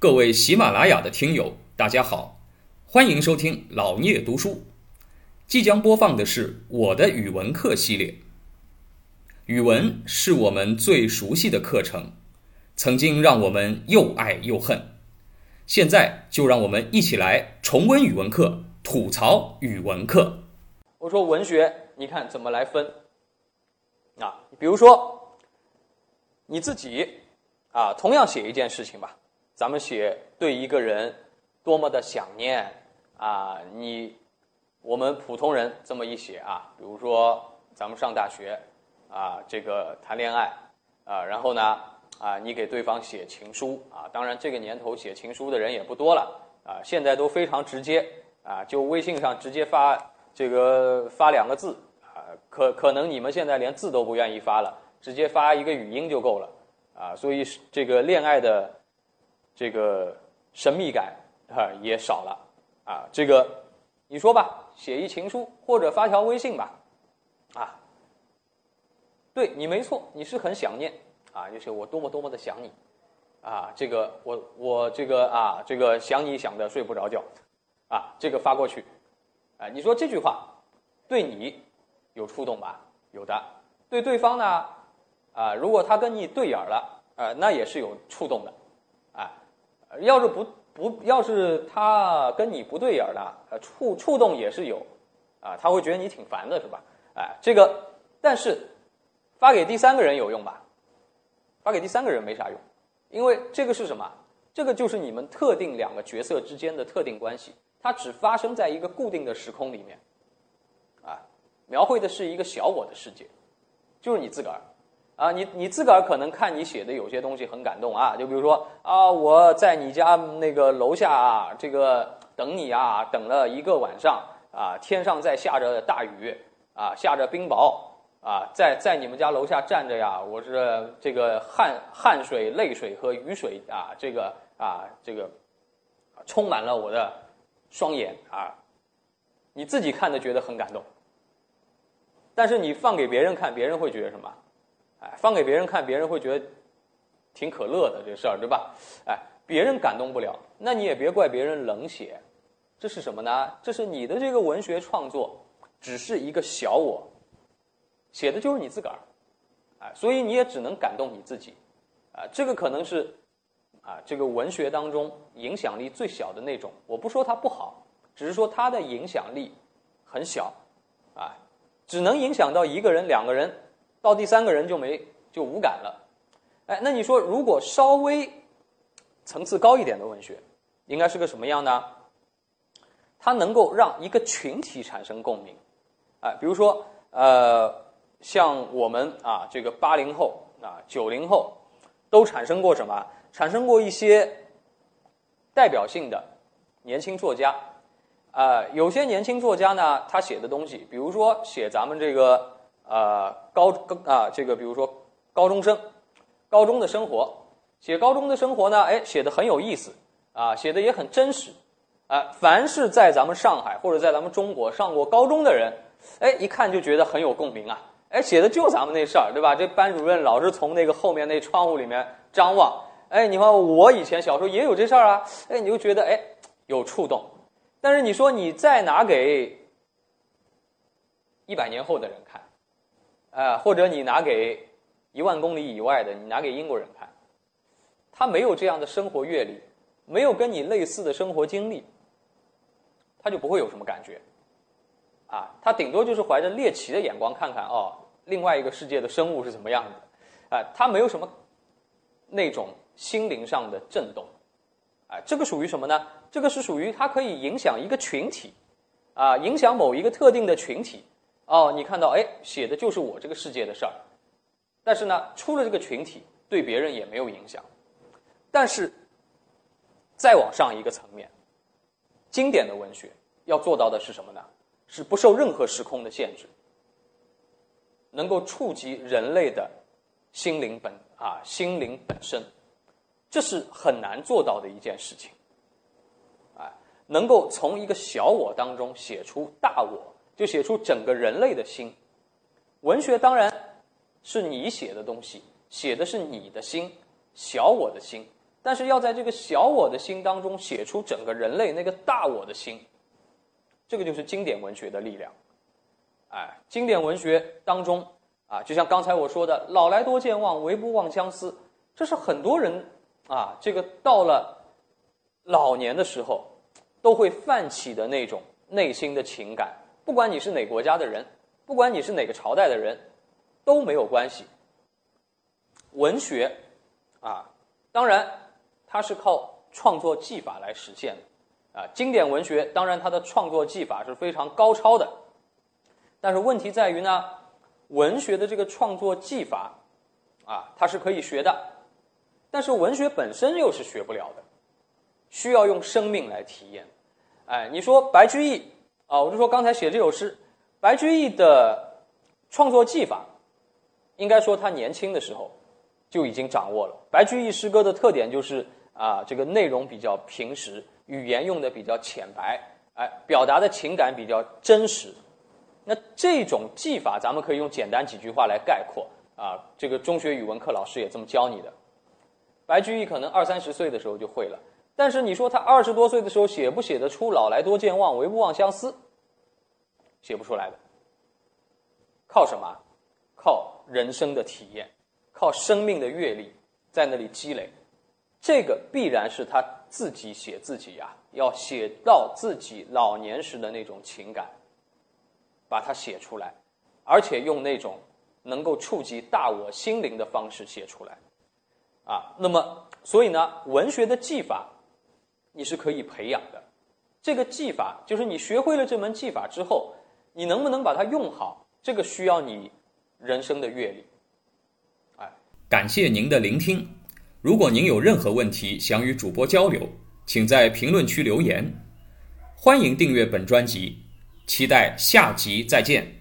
各位喜马拉雅的听友，大家好，欢迎收听老聂读书。即将播放的是我的语文课系列。语文是我们最熟悉的课程，曾经让我们又爱又恨。现在就让我们一起来重温语文课，吐槽语文课。我说文学，你看怎么来分？啊，比如说你自己啊，同样写一件事情吧，咱们写对一个人多么的想念啊，你。我们普通人这么一写啊，比如说咱们上大学，啊，这个谈恋爱，啊，然后呢，啊，你给对方写情书啊，当然这个年头写情书的人也不多了啊，现在都非常直接啊，就微信上直接发这个发两个字啊，可可能你们现在连字都不愿意发了，直接发一个语音就够了啊，所以这个恋爱的这个神秘感啊也少了。啊，这个你说吧。写一情书或者发条微信吧，啊，对你没错，你是很想念。啊，就是我多么多么的想你，啊，这个我我这个啊，这个想你想的睡不着觉，啊，这个发过去，啊，你说这句话对你有触动吧？有的，对对方呢，啊，如果他跟你对眼了，啊，那也是有触动的，要是不。不要是他跟你不对眼的，呃，触触动也是有，啊，他会觉得你挺烦的，是吧？哎，这个，但是发给第三个人有用吧？发给第三个人没啥用，因为这个是什么？这个就是你们特定两个角色之间的特定关系，它只发生在一个固定的时空里面，啊，描绘的是一个小我的世界，就是你自个儿。啊，你你自个儿可能看你写的有些东西很感动啊，就比如说啊，我在你家那个楼下啊，这个等你啊，等了一个晚上啊，天上在下着大雨啊，下着冰雹啊，在在你们家楼下站着呀，我是这个汗汗水、泪水和雨水啊，这个啊这个充满了我的双眼啊，你自己看的觉得很感动，但是你放给别人看，别人会觉得什么？哎，放给别人看，别人会觉得挺可乐的这事儿，对吧？哎，别人感动不了，那你也别怪别人冷血。这是什么呢？这是你的这个文学创作只是一个小我，写的就是你自个儿，哎，所以你也只能感动你自己。啊，这个可能是啊，这个文学当中影响力最小的那种。我不说它不好，只是说它的影响力很小，啊，只能影响到一个人、两个人。到第三个人就没就无感了，哎，那你说如果稍微层次高一点的文学，应该是个什么样呢？它能够让一个群体产生共鸣，哎，比如说呃，像我们啊这个八零后啊九零后，都产生过什么？产生过一些代表性的年轻作家，啊，有些年轻作家呢，他写的东西，比如说写咱们这个。呃，高高啊，这个比如说高中生，高中的生活，写高中的生活呢，哎，写的很有意思啊，写的也很真实啊。凡是在咱们上海或者在咱们中国上过高中的人，哎，一看就觉得很有共鸣啊。哎，写的就咱们那事儿，对吧？这班主任老是从那个后面那窗户里面张望，哎，你看我以前小时候也有这事儿啊，哎，你就觉得哎有触动。但是你说你再拿给一百年后的人看。啊，或者你拿给一万公里以外的，你拿给英国人看，他没有这样的生活阅历，没有跟你类似的生活经历，他就不会有什么感觉，啊，他顶多就是怀着猎奇的眼光看看哦，另外一个世界的生物是怎么样的，啊，他没有什么那种心灵上的震动，啊，这个属于什么呢？这个是属于它可以影响一个群体，啊，影响某一个特定的群体。哦，你看到哎，写的就是我这个世界的事儿，但是呢，出了这个群体，对别人也没有影响。但是再往上一个层面，经典的文学要做到的是什么呢？是不受任何时空的限制，能够触及人类的心灵本啊，心灵本身，这是很难做到的一件事情。哎，能够从一个小我当中写出大我。就写出整个人类的心，文学当然是你写的东西，写的是你的心，小我的心。但是要在这个小我的心当中写出整个人类那个大我的心，这个就是经典文学的力量。哎，经典文学当中啊，就像刚才我说的“老来多健忘，唯不忘相思”，这是很多人啊，这个到了老年的时候都会泛起的那种内心的情感。不管你是哪国家的人，不管你是哪个朝代的人，都没有关系。文学啊，当然。它是靠创作技法来实现的，啊，经典文学当然它的创作技法是非常高超的，但是问题在于呢，文学的这个创作技法，啊，它是可以学的，但是文学本身又是学不了的，需要用生命来体验。哎，你说白居易啊，我就说刚才写这首诗，白居易的创作技法，应该说他年轻的时候就已经掌握了。白居易诗歌的特点就是。啊，这个内容比较平实，语言用的比较浅白，哎，表达的情感比较真实。那这种技法，咱们可以用简单几句话来概括啊。这个中学语文课老师也这么教你的。白居易可能二三十岁的时候就会了，但是你说他二十多岁的时候写不写得出“老来多健忘，唯不忘相思”？写不出来的。靠什么？靠人生的体验，靠生命的阅历，在那里积累。这个必然是他自己写自己呀，要写到自己老年时的那种情感，把它写出来，而且用那种能够触及大我心灵的方式写出来，啊，那么所以呢，文学的技法你是可以培养的，这个技法就是你学会了这门技法之后，你能不能把它用好，这个需要你人生的阅历。哎，感谢您的聆听。如果您有任何问题想与主播交流，请在评论区留言。欢迎订阅本专辑，期待下集再见。